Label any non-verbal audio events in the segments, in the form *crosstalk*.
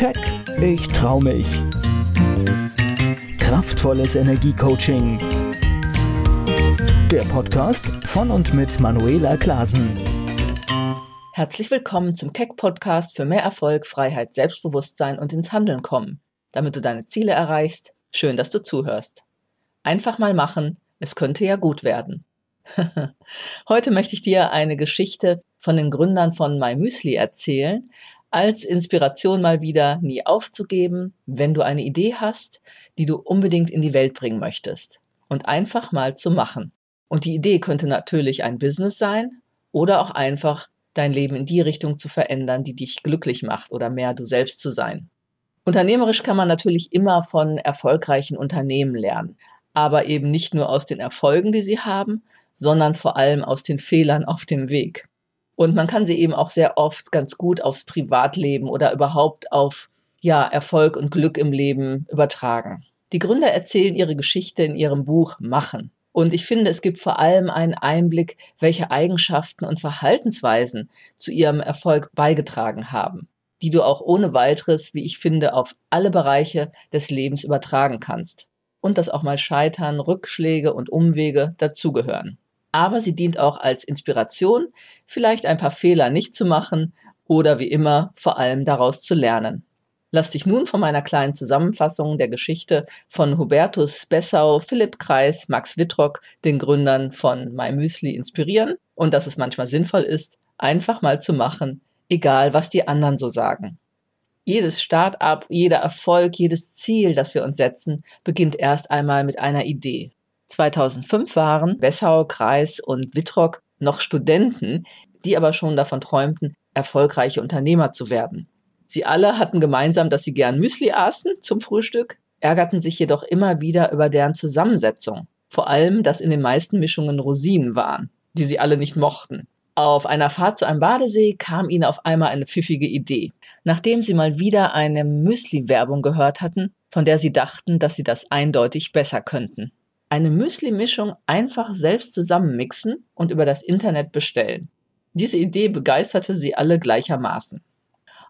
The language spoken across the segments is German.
Keck, ich trau mich. Kraftvolles Energiecoaching. Der Podcast von und mit Manuela Klasen. Herzlich willkommen zum Keck Podcast für mehr Erfolg, Freiheit, Selbstbewusstsein und ins Handeln kommen, damit du deine Ziele erreichst. Schön, dass du zuhörst. Einfach mal machen, es könnte ja gut werden. *laughs* Heute möchte ich dir eine Geschichte von den Gründern von MyMüsli erzählen, als Inspiration mal wieder nie aufzugeben, wenn du eine Idee hast, die du unbedingt in die Welt bringen möchtest und einfach mal zu machen. Und die Idee könnte natürlich ein Business sein oder auch einfach dein Leben in die Richtung zu verändern, die dich glücklich macht oder mehr du selbst zu sein. Unternehmerisch kann man natürlich immer von erfolgreichen Unternehmen lernen, aber eben nicht nur aus den Erfolgen, die sie haben, sondern vor allem aus den Fehlern auf dem Weg. Und man kann sie eben auch sehr oft ganz gut aufs Privatleben oder überhaupt auf ja, Erfolg und Glück im Leben übertragen. Die Gründer erzählen ihre Geschichte in ihrem Buch Machen. Und ich finde, es gibt vor allem einen Einblick, welche Eigenschaften und Verhaltensweisen zu ihrem Erfolg beigetragen haben, die du auch ohne weiteres, wie ich finde, auf alle Bereiche des Lebens übertragen kannst. Und dass auch mal Scheitern, Rückschläge und Umwege dazugehören aber sie dient auch als Inspiration, vielleicht ein paar Fehler nicht zu machen oder wie immer vor allem daraus zu lernen. Lass dich nun von meiner kleinen Zusammenfassung der Geschichte von Hubertus Bessau, Philipp Kreis, Max Wittrock, den Gründern von MyMüsli inspirieren und dass es manchmal sinnvoll ist, einfach mal zu machen, egal was die anderen so sagen. Jedes Start-up, jeder Erfolg, jedes Ziel, das wir uns setzen, beginnt erst einmal mit einer Idee. 2005 waren Bessau, Kreis und Wittrock noch Studenten, die aber schon davon träumten, erfolgreiche Unternehmer zu werden. Sie alle hatten gemeinsam, dass sie gern Müsli aßen zum Frühstück, ärgerten sich jedoch immer wieder über deren Zusammensetzung. Vor allem, dass in den meisten Mischungen Rosinen waren, die sie alle nicht mochten. Auf einer Fahrt zu einem Badesee kam ihnen auf einmal eine pfiffige Idee. Nachdem sie mal wieder eine Müsli-Werbung gehört hatten, von der sie dachten, dass sie das eindeutig besser könnten eine Müsli-Mischung einfach selbst zusammenmixen und über das Internet bestellen. Diese Idee begeisterte sie alle gleichermaßen.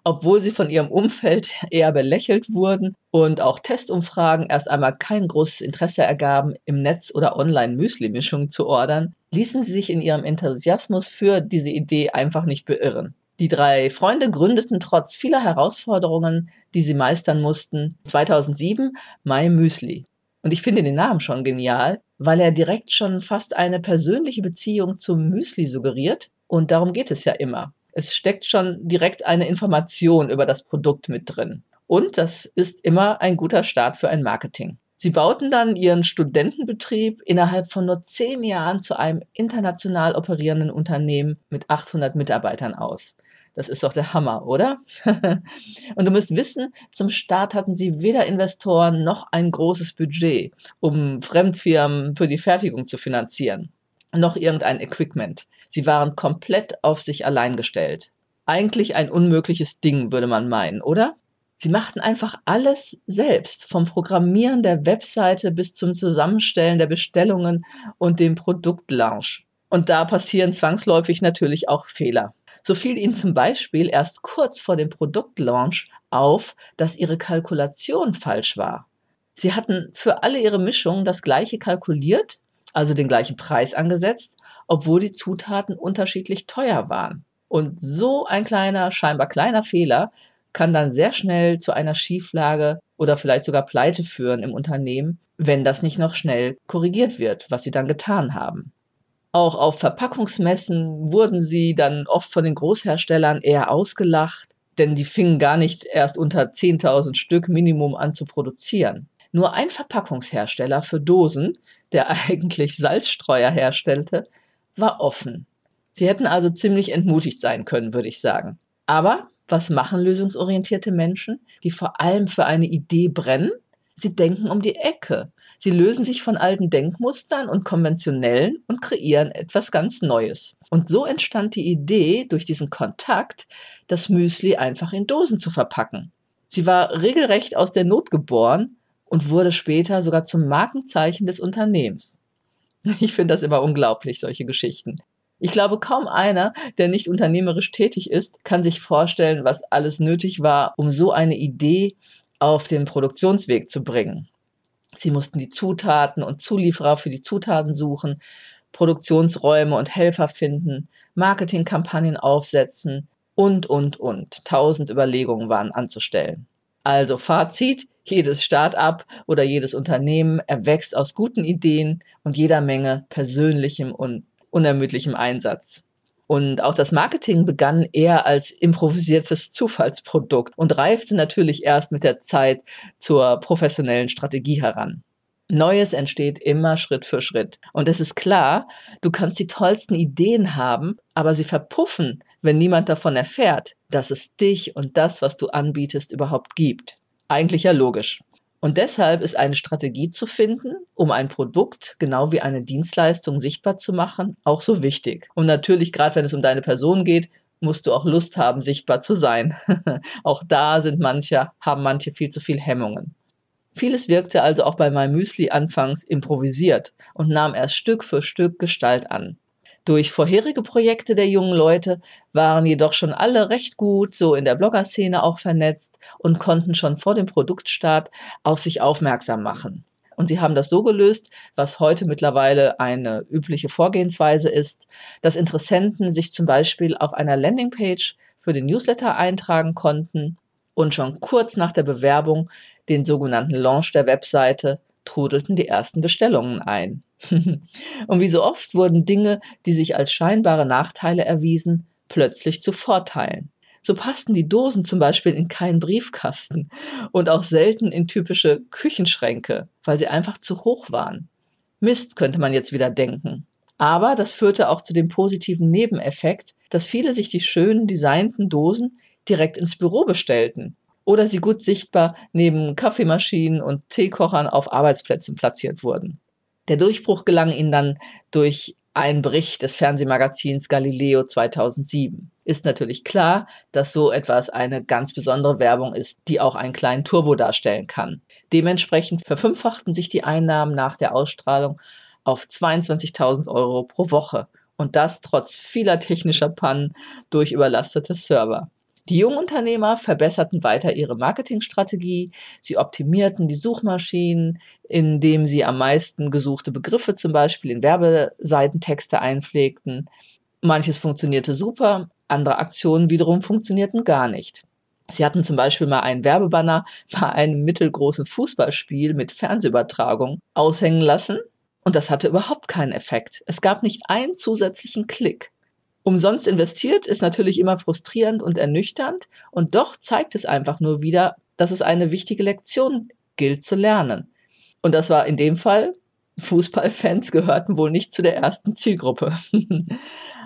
Obwohl sie von ihrem Umfeld *laughs* eher belächelt wurden und auch Testumfragen erst einmal kein großes Interesse ergaben, im Netz oder online Müsli-Mischungen zu ordern, ließen sie sich in ihrem Enthusiasmus für diese Idee einfach nicht beirren. Die drei Freunde gründeten trotz vieler Herausforderungen, die sie meistern mussten, 2007 My Müsli. Und ich finde den Namen schon genial, weil er direkt schon fast eine persönliche Beziehung zum Müsli suggeriert. Und darum geht es ja immer. Es steckt schon direkt eine Information über das Produkt mit drin. Und das ist immer ein guter Start für ein Marketing. Sie bauten dann ihren Studentenbetrieb innerhalb von nur zehn Jahren zu einem international operierenden Unternehmen mit 800 Mitarbeitern aus. Das ist doch der Hammer, oder? *laughs* und du müsst wissen, zum Start hatten sie weder Investoren noch ein großes Budget, um Fremdfirmen für die Fertigung zu finanzieren, noch irgendein Equipment. Sie waren komplett auf sich allein gestellt. Eigentlich ein unmögliches Ding, würde man meinen, oder? Sie machten einfach alles selbst, vom Programmieren der Webseite bis zum Zusammenstellen der Bestellungen und dem Produktlaunch. Und da passieren zwangsläufig natürlich auch Fehler. So fiel ihnen zum Beispiel erst kurz vor dem Produktlaunch auf, dass ihre Kalkulation falsch war. Sie hatten für alle ihre Mischungen das gleiche kalkuliert, also den gleichen Preis angesetzt, obwohl die Zutaten unterschiedlich teuer waren. Und so ein kleiner, scheinbar kleiner Fehler kann dann sehr schnell zu einer Schieflage oder vielleicht sogar Pleite führen im Unternehmen, wenn das nicht noch schnell korrigiert wird, was sie dann getan haben. Auch auf Verpackungsmessen wurden sie dann oft von den Großherstellern eher ausgelacht, denn die fingen gar nicht erst unter 10.000 Stück Minimum an zu produzieren. Nur ein Verpackungshersteller für Dosen, der *laughs* eigentlich Salzstreuer herstellte, war offen. Sie hätten also ziemlich entmutigt sein können, würde ich sagen. Aber was machen lösungsorientierte Menschen, die vor allem für eine Idee brennen? Sie denken um die Ecke. Sie lösen sich von alten Denkmustern und konventionellen und kreieren etwas ganz Neues. Und so entstand die Idee, durch diesen Kontakt das Müsli einfach in Dosen zu verpacken. Sie war regelrecht aus der Not geboren und wurde später sogar zum Markenzeichen des Unternehmens. *laughs* Ich finde das immer unglaublich, solche Geschichten. Ich glaube, kaum einer, der nicht unternehmerisch tätig ist, kann sich vorstellen, was alles nötig war, um so eine Idee auf den Produktionsweg zu bringen. Sie mussten die Zutaten und Zulieferer für die Zutaten suchen, Produktionsräume und Helfer finden, Marketingkampagnen aufsetzen und, und, und. Tausend Überlegungen waren anzustellen. Also Fazit, jedes Start-up oder jedes Unternehmen erwächst aus guten Ideen und jeder Menge persönlichem und unermüdlichem Einsatz. Und auch das Marketing begann eher als improvisiertes Zufallsprodukt und reifte natürlich erst mit der Zeit zur professionellen Strategie heran. Neues entsteht immer Schritt für Schritt. Und es ist klar, du kannst die tollsten Ideen haben, aber sie verpuffen, wenn niemand davon erfährt, dass es dich und das, was du anbietest, überhaupt gibt. Eigentlich ja logisch. Und deshalb ist eine Strategie zu finden, um ein Produkt genau wie eine Dienstleistung sichtbar zu machen, auch so wichtig. Und natürlich, gerade wenn es um deine Person geht, musst du auch Lust haben, sichtbar zu sein. *laughs* auch da sind manche, haben manche viel zu viel Hemmungen. Vieles wirkte also auch bei meinem Müsli anfangs improvisiert und nahm erst Stück für Stück Gestalt an. Durch vorherige Projekte der jungen Leute waren jedoch schon alle recht gut so in der Blogger-Szene auch vernetzt und konnten schon vor dem Produktstart auf sich aufmerksam machen. Und sie haben das so gelöst, was heute mittlerweile eine übliche Vorgehensweise ist, dass Interessenten sich zum Beispiel auf einer Landingpage für den Newsletter eintragen konnten und schon kurz nach der Bewerbung, den sogenannten Launch der Webseite, trudelten die ersten Bestellungen ein. *laughs* und wie so oft wurden Dinge, die sich als scheinbare Nachteile erwiesen, plötzlich zu Vorteilen. So passten die Dosen zum Beispiel in keinen Briefkasten und auch selten in typische Küchenschränke, weil sie einfach zu hoch waren. Mist, könnte man jetzt wieder denken. Aber das führte auch zu dem positiven Nebeneffekt, dass viele sich die schönen designten Dosen direkt ins Büro bestellten oder sie gut sichtbar neben Kaffeemaschinen und Teekochern auf Arbeitsplätzen platziert wurden. Der Durchbruch gelang ihnen dann durch einen Bericht des Fernsehmagazins Galileo 2007. Ist natürlich klar, dass so etwas eine ganz besondere Werbung ist, die auch einen kleinen Turbo darstellen kann. Dementsprechend verfünffachten sich die Einnahmen nach der Ausstrahlung auf 22.000 Euro pro Woche. Und das trotz vieler technischer Pannen durch überlastete Server. Die Jungunternehmer verbesserten weiter ihre Marketingstrategie, sie optimierten die Suchmaschinen, indem sie am meisten gesuchte Begriffe zum Beispiel in Werbeseitentexte einpflegten. Manches funktionierte super, andere Aktionen wiederum funktionierten gar nicht. Sie hatten zum Beispiel mal einen Werbebanner bei einem mittelgroßen Fußballspiel mit Fernsehübertragung aushängen lassen und das hatte überhaupt keinen Effekt. Es gab nicht einen zusätzlichen Klick. Umsonst investiert ist natürlich immer frustrierend und ernüchternd und doch zeigt es einfach nur wieder, dass es eine wichtige Lektion gilt zu lernen. Und das war in dem Fall, Fußballfans gehörten wohl nicht zu der ersten Zielgruppe. *laughs*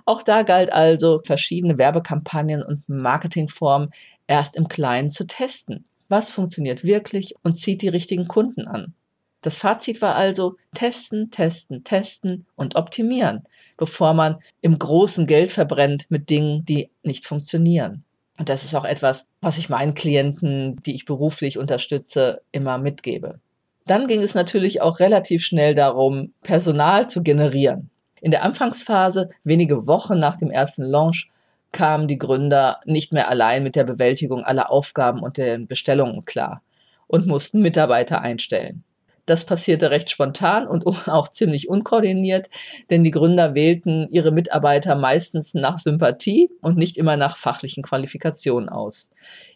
Auch da galt also, verschiedene Werbekampagnen und Marketingformen erst im Kleinen zu testen. Was funktioniert wirklich und zieht die richtigen Kunden an? Das Fazit war also testen, testen, testen und optimieren, bevor man im großen Geld verbrennt mit Dingen, die nicht funktionieren. Und das ist auch etwas, was ich meinen Klienten, die ich beruflich unterstütze, immer mitgebe. Dann ging es natürlich auch relativ schnell darum, Personal zu generieren. In der Anfangsphase, wenige Wochen nach dem ersten Launch, kamen die Gründer nicht mehr allein mit der Bewältigung aller Aufgaben und den Bestellungen klar und mussten Mitarbeiter einstellen. Das passierte recht spontan und *laughs* auch ziemlich unkoordiniert, denn die Gründer wählten ihre Mitarbeiter meistens nach Sympathie und nicht immer nach fachlichen Qualifikationen aus.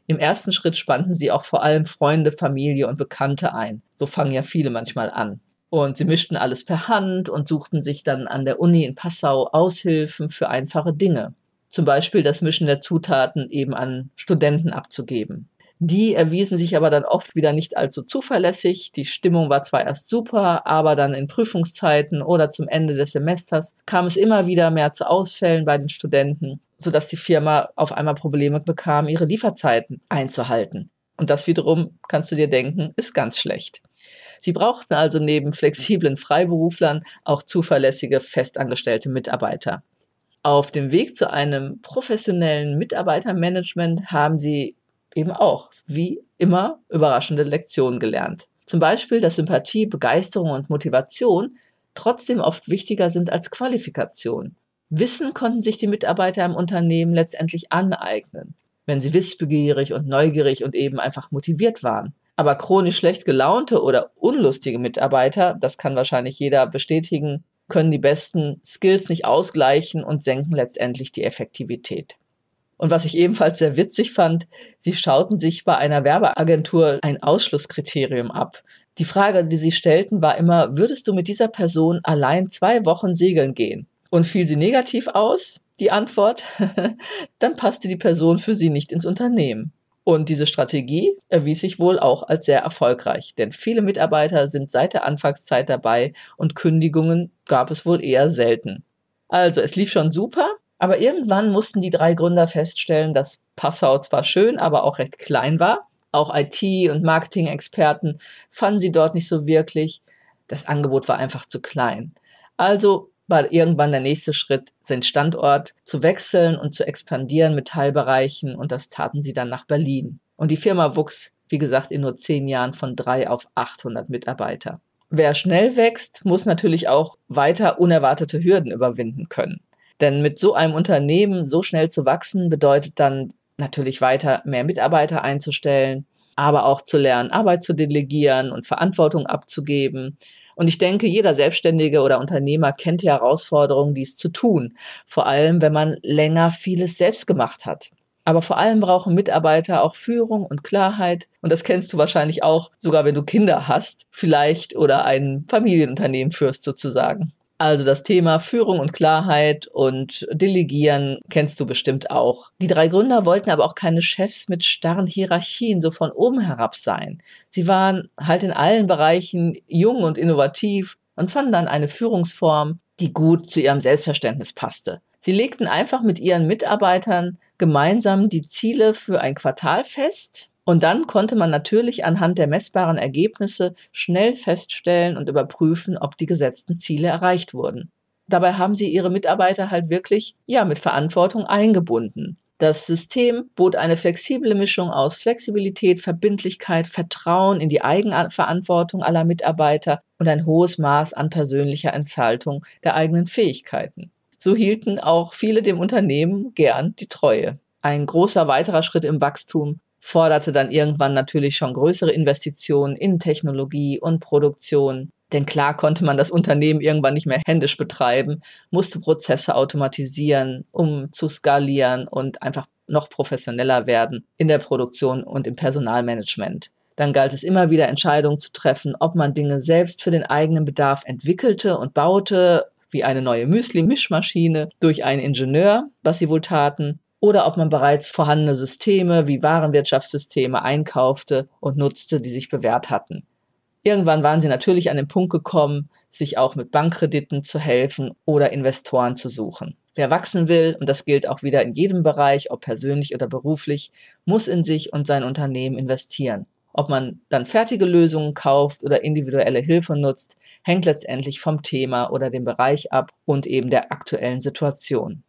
Im ersten Schritt spannten sie auch vor allem Freunde, Familie und Bekannte ein. So fangen ja viele manchmal an. Und sie mischten alles per Hand und suchten sich dann an der Uni in Passau Aushilfen für einfache Dinge. Zum Beispiel das Mischen der Zutaten eben an Studenten abzugeben. Die erwiesen sich aber dann oft wieder nicht allzu zuverlässig. Die Stimmung war zwar erst super, aber dann in Prüfungszeiten oder zum Ende des Semesters kam es immer wieder mehr zu Ausfällen bei den Studenten, sodass die Firma auf einmal Probleme bekam, ihre Lieferzeiten einzuhalten. Und das wiederum, kannst du dir denken, ist ganz schlecht. Sie brauchten also neben flexiblen Freiberuflern auch zuverlässige festangestellte Mitarbeiter. Auf dem Weg zu einem professionellen Mitarbeitermanagement haben sie eben auch, wie immer, überraschende Lektionen gelernt. Zum Beispiel, dass Sympathie, Begeisterung und Motivation trotzdem oft wichtiger sind als Qualifikation. Wissen konnten sich die Mitarbeiter im Unternehmen letztendlich aneignen, wenn sie wissbegierig und neugierig und eben einfach motiviert waren. Aber chronisch schlecht gelaunte oder unlustige Mitarbeiter, das kann wahrscheinlich jeder bestätigen, können die besten Skills nicht ausgleichen und senken letztendlich die Effektivität. Und was ich ebenfalls sehr witzig fand, sie schauten sich bei einer Werbeagentur ein Ausschlusskriterium ab. Die Frage, die sie stellten, war immer, würdest du mit dieser Person allein zwei Wochen segeln gehen? Und fiel sie negativ aus, die Antwort, *laughs* dann passte die Person für sie nicht ins Unternehmen. Und diese Strategie erwies sich wohl auch als sehr erfolgreich, denn viele Mitarbeiter sind seit der Anfangszeit dabei und Kündigungen gab es wohl eher selten. Also es lief schon super, aber irgendwann mussten die drei Gründer feststellen, dass Passau zwar schön, aber auch recht klein war. Auch IT- und Marketing-Experten fanden sie dort nicht so wirklich. Das Angebot war einfach zu klein. Also war irgendwann der nächste Schritt, seinen Standort zu wechseln und zu expandieren mit Teilbereichen und das taten sie dann nach Berlin. Und die Firma wuchs, wie gesagt, in nur zehn Jahren von drei auf 800 Mitarbeiter. Wer schnell wächst, muss natürlich auch weiter unerwartete Hürden überwinden können. Denn mit so einem Unternehmen so schnell zu wachsen, bedeutet dann natürlich weiter mehr Mitarbeiter einzustellen, aber auch zu lernen, Arbeit zu delegieren und Verantwortung abzugeben und ich denke, jeder Selbstständige oder Unternehmer kennt die Herausforderung, dies zu tun. Vor allem, wenn man länger vieles selbst gemacht hat. Aber vor allem brauchen Mitarbeiter auch Führung und Klarheit. Und das kennst du wahrscheinlich auch, sogar wenn du Kinder hast, vielleicht oder ein Familienunternehmen führst sozusagen. Also das Thema Führung und Klarheit und Delegieren kennst du bestimmt auch. Die drei Gründer wollten aber auch keine Chefs mit starren Hierarchien so von oben herab sein. Sie waren halt in allen Bereichen jung und innovativ und fanden dann eine Führungsform, die gut zu ihrem Selbstverständnis passte. Sie legten einfach mit ihren Mitarbeitern gemeinsam die Ziele für ein Quartal fest und dann konnte man natürlich anhand der messbaren Ergebnisse schnell feststellen und überprüfen, ob die gesetzten Ziele erreicht wurden. Dabei haben sie ihre Mitarbeiter halt wirklich, ja, mit Verantwortung eingebunden. Das System bot eine flexible Mischung aus Flexibilität, Verbindlichkeit, Vertrauen in die Eigenverantwortung aller Mitarbeiter und ein hohes Maß an persönlicher Entfaltung der eigenen Fähigkeiten. So hielten auch viele dem Unternehmen gern die Treue. Ein großer weiterer Schritt im Wachstum forderte dann irgendwann natürlich schon größere Investitionen in Technologie und Produktion. Denn klar konnte man das Unternehmen irgendwann nicht mehr händisch betreiben, musste Prozesse automatisieren, um zu skalieren und einfach noch professioneller werden in der Produktion und im Personalmanagement. Dann galt es immer wieder Entscheidungen zu treffen, ob man Dinge selbst für den eigenen Bedarf entwickelte und baute, wie eine neue Müsli-Mischmaschine durch einen Ingenieur, was sie wohl taten, oder ob man bereits vorhandene Systeme wie Warenwirtschaftssysteme einkaufte und nutzte, die sich bewährt hatten. Irgendwann waren sie natürlich an den Punkt gekommen, sich auch mit Bankkrediten zu helfen oder Investoren zu suchen. Wer wachsen will, und das gilt auch wieder in jedem Bereich, ob persönlich oder beruflich, muss in sich und sein Unternehmen investieren. Ob man dann fertige Lösungen kauft oder individuelle Hilfe nutzt, hängt letztendlich vom Thema oder dem Bereich ab und eben der aktuellen Situation.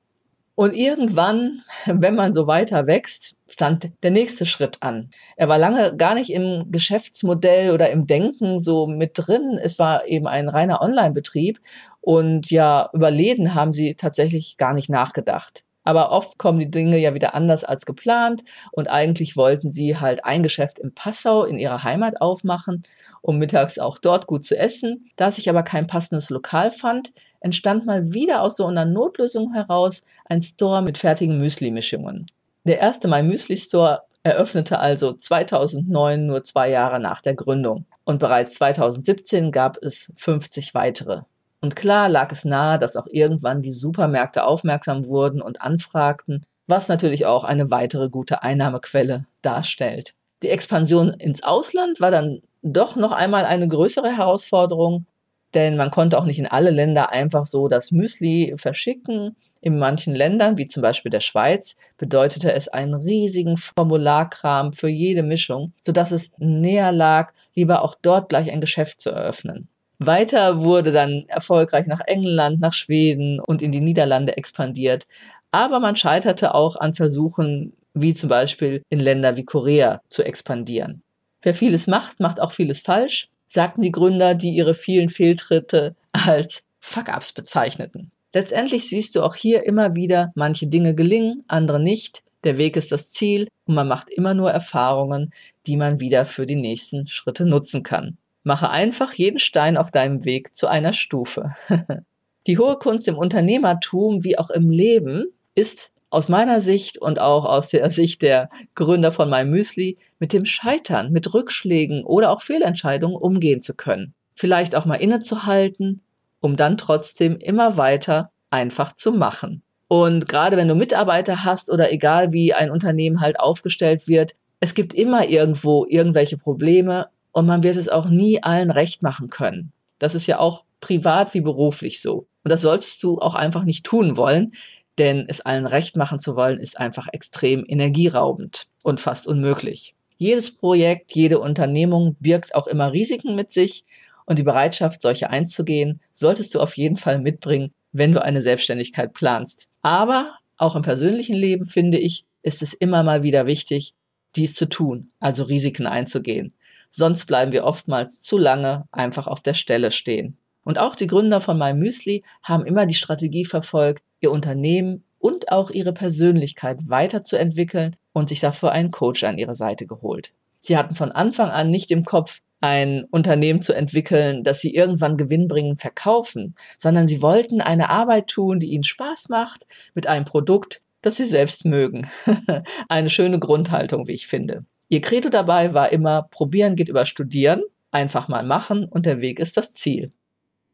Und irgendwann, wenn man so weiter wächst, stand der nächste Schritt an. Er war lange gar nicht im Geschäftsmodell oder im Denken so mit drin. Es war eben ein reiner Online-Betrieb und ja, über Läden haben sie tatsächlich gar nicht nachgedacht. Aber oft kommen die Dinge ja wieder anders als geplant und eigentlich wollten sie halt ein Geschäft in Passau in ihrer Heimat aufmachen, um mittags auch dort gut zu essen. Da sich aber kein passendes Lokal fand, entstand mal wieder aus so einer Notlösung heraus ein Store mit fertigen Müsli-Mischungen. Der erste My Müsli Store eröffnete also 2009 nur zwei Jahre nach der Gründung und bereits 2017 gab es 50 weitere. Und klar lag es nahe, dass auch irgendwann die Supermärkte aufmerksam wurden und anfragten, was natürlich auch eine weitere gute Einnahmequelle darstellt. Die Expansion ins Ausland war dann doch noch einmal eine größere Herausforderung, denn man konnte auch nicht in alle Länder einfach so das Müsli verschicken. In manchen Ländern, wie zum Beispiel der Schweiz, bedeutete es einen riesigen Formularkram für jede Mischung, sodass es näher lag, lieber auch dort gleich ein Geschäft zu eröffnen. Weiter wurde dann erfolgreich nach England, nach Schweden und in die Niederlande expandiert. Aber man scheiterte auch an Versuchen, wie zum Beispiel in Länder wie Korea zu expandieren. Wer vieles macht, macht auch vieles falsch sagten die Gründer, die ihre vielen Fehltritte als Fuck-ups bezeichneten. Letztendlich siehst du auch hier immer wieder, manche Dinge gelingen, andere nicht. Der Weg ist das Ziel und man macht immer nur Erfahrungen, die man wieder für die nächsten Schritte nutzen kann. Mache einfach jeden Stein auf deinem Weg zu einer Stufe. *laughs* die hohe Kunst im Unternehmertum wie auch im Leben ist aus meiner Sicht und auch aus der *laughs* Sicht der Gründer von My Müsli mit dem Scheitern, mit Rückschlägen oder auch Fehlentscheidungen umgehen zu können. Vielleicht auch mal innezuhalten, um dann trotzdem immer weiter einfach zu machen. Und gerade wenn du Mitarbeiter hast oder egal wie ein Unternehmen halt aufgestellt wird, es gibt immer irgendwo irgendwelche Probleme und man wird es auch nie allen recht machen können. Das ist ja auch privat wie beruflich so. Und das solltest du auch einfach nicht tun wollen, denn es allen recht machen zu wollen, ist einfach extrem energieraubend und fast unmöglich. Jedes Projekt, jede Unternehmung birgt auch immer Risiken mit sich und die Bereitschaft, solche einzugehen, solltest du auf jeden Fall mitbringen, wenn du eine Selbstständigkeit planst. Aber auch im persönlichen Leben, finde ich, ist es immer mal wieder wichtig, dies zu tun, also Risiken einzugehen. Sonst bleiben wir oftmals zu lange einfach auf der Stelle stehen. Und auch die Gründer von My Müsli haben immer die Strategie verfolgt, ihr Unternehmen und auch ihre Persönlichkeit weiterzuentwickeln und sich dafür einen Coach an ihre Seite geholt. Sie hatten von Anfang an nicht im Kopf, ein Unternehmen zu entwickeln, das sie irgendwann gewinnbringend verkaufen, sondern sie wollten eine Arbeit tun, die ihnen Spaß macht, mit einem Produkt, das sie selbst mögen. *laughs* eine schöne Grundhaltung, wie ich finde. Ihr Credo dabei war immer, probieren geht über studieren, einfach mal machen und der Weg ist das Ziel.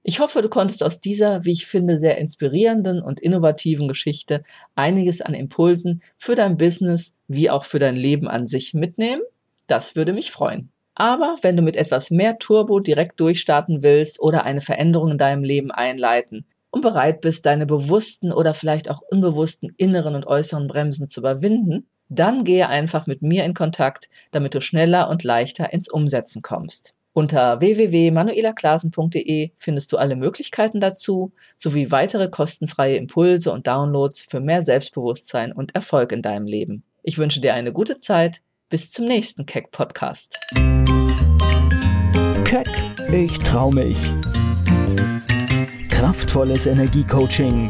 Ich hoffe, du konntest aus dieser, wie ich finde, sehr inspirierenden und innovativen Geschichte einiges an Impulsen für dein Business wie auch für dein Leben an sich mitnehmen. Das würde mich freuen. Aber wenn du mit etwas mehr Turbo direkt durchstarten willst oder eine Veränderung in deinem Leben einleiten und bereit bist, deine bewussten oder vielleicht auch unbewussten inneren und äußeren Bremsen zu überwinden, dann gehe einfach mit mir in Kontakt, damit du schneller und leichter ins Umsetzen kommst. Unter www.manuelaklasen.de findest du alle Möglichkeiten dazu, sowie weitere kostenfreie Impulse und Downloads für mehr Selbstbewusstsein und Erfolg in deinem Leben. Ich wünsche dir eine gute Zeit. Bis zum nächsten Keck Podcast. Keck, ich trau mich. Kraftvolles Energiecoaching.